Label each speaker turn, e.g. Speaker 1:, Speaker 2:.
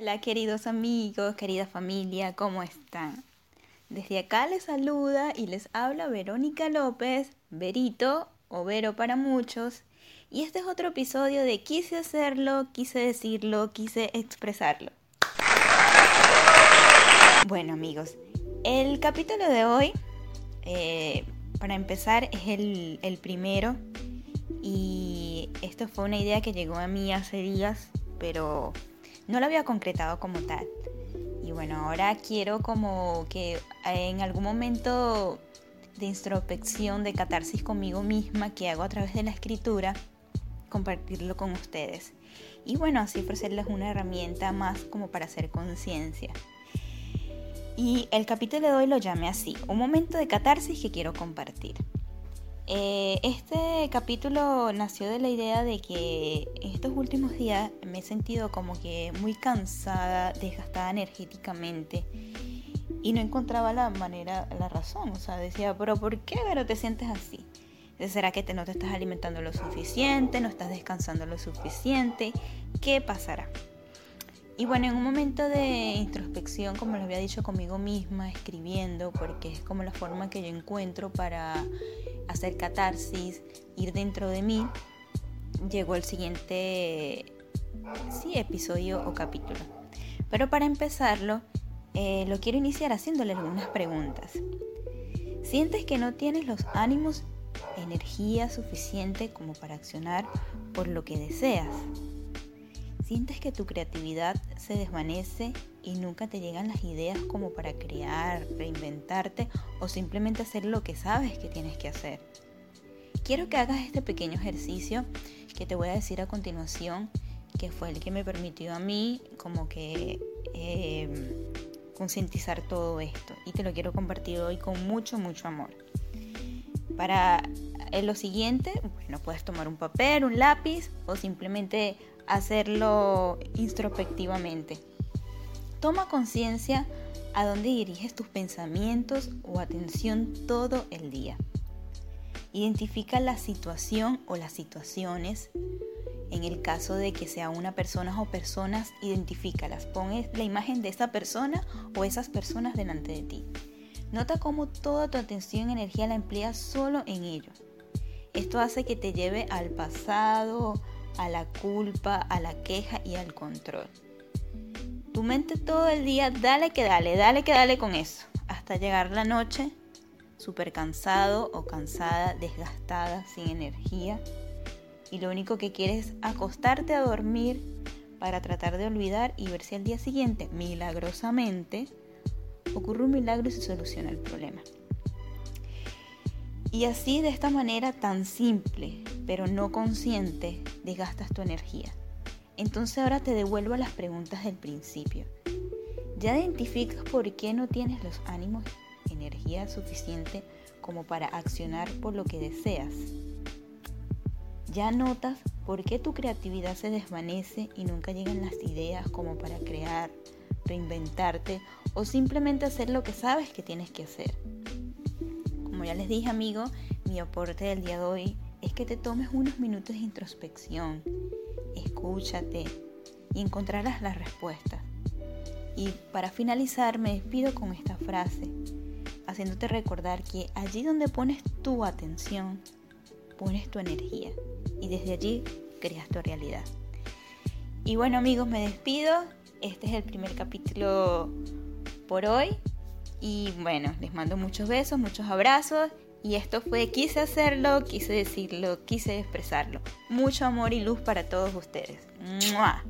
Speaker 1: Hola queridos amigos, querida familia, ¿cómo están? Desde acá les saluda y les habla Verónica López, Verito o Vero para muchos, y este es otro episodio de Quise hacerlo, quise decirlo, quise expresarlo. Bueno amigos, el capítulo de hoy, eh, para empezar, es el, el primero y esto fue una idea que llegó a mí hace días, pero no la había concretado como tal. Y bueno, ahora quiero como que en algún momento de introspección, de catarsis conmigo misma que hago a través de la escritura, compartirlo con ustedes. Y bueno, así ofrecerles una herramienta más como para hacer conciencia. Y el capítulo de hoy lo llamé así, un momento de catarsis que quiero compartir. Eh, este capítulo nació de la idea de que estos últimos días me he sentido como que muy cansada, desgastada energéticamente y no encontraba la manera, la razón. O sea, decía, pero ¿por qué pero te sientes así? ¿Será que te, no te estás alimentando lo suficiente? ¿No estás descansando lo suficiente? ¿Qué pasará? Y bueno, en un momento de introspección, como lo había dicho conmigo misma, escribiendo, porque es como la forma que yo encuentro para hacer catarsis, ir dentro de mí, llegó el siguiente sí, episodio o capítulo. Pero para empezarlo, eh, lo quiero iniciar haciéndole algunas preguntas. ¿Sientes que no tienes los ánimos, energía suficiente como para accionar por lo que deseas? ¿Sientes que tu creatividad se desvanece y nunca te llegan las ideas como para crear, reinventarte o simplemente hacer lo que sabes que tienes que hacer? Quiero que hagas este pequeño ejercicio que te voy a decir a continuación, que fue el que me permitió a mí como que em, concientizar todo esto y te lo quiero compartir hoy con mucho, mucho amor. Para eh, lo siguiente, bueno, puedes tomar un papel, un lápiz o simplemente hacerlo introspectivamente. Toma conciencia a dónde diriges tus pensamientos o atención todo el día. Identifica la situación o las situaciones. En el caso de que sea una persona o personas, identifícalas. Pon la imagen de esa persona o esas personas delante de ti. Nota cómo toda tu atención y energía la empleas solo en ellos. Esto hace que te lleve al pasado, a la culpa, a la queja y al control. Tu mente todo el día, dale que dale, dale que dale con eso, hasta llegar la noche súper cansado o cansada, desgastada, sin energía. Y lo único que quieres es acostarte a dormir para tratar de olvidar y ver si al día siguiente, milagrosamente, ocurre un milagro y se soluciona el problema. Y así de esta manera tan simple, pero no consciente, desgastas tu energía. Entonces ahora te devuelvo a las preguntas del principio. ¿Ya identificas por qué no tienes los ánimos, energía suficiente como para accionar por lo que deseas? ¿Ya notas por qué tu creatividad se desvanece y nunca llegan las ideas como para crear, reinventarte o simplemente hacer lo que sabes que tienes que hacer? Como ya les dije amigo, mi aporte del día de hoy es que te tomes unos minutos de introspección, escúchate y encontrarás las respuestas. Y para finalizar me despido con esta frase, haciéndote recordar que allí donde pones tu atención, pones tu energía y desde allí creas tu realidad. Y bueno amigos, me despido. Este es el primer capítulo por hoy. Y bueno, les mando muchos besos, muchos abrazos. Y esto fue, quise hacerlo, quise decirlo, quise expresarlo. Mucho amor y luz para todos ustedes. ¡Mua!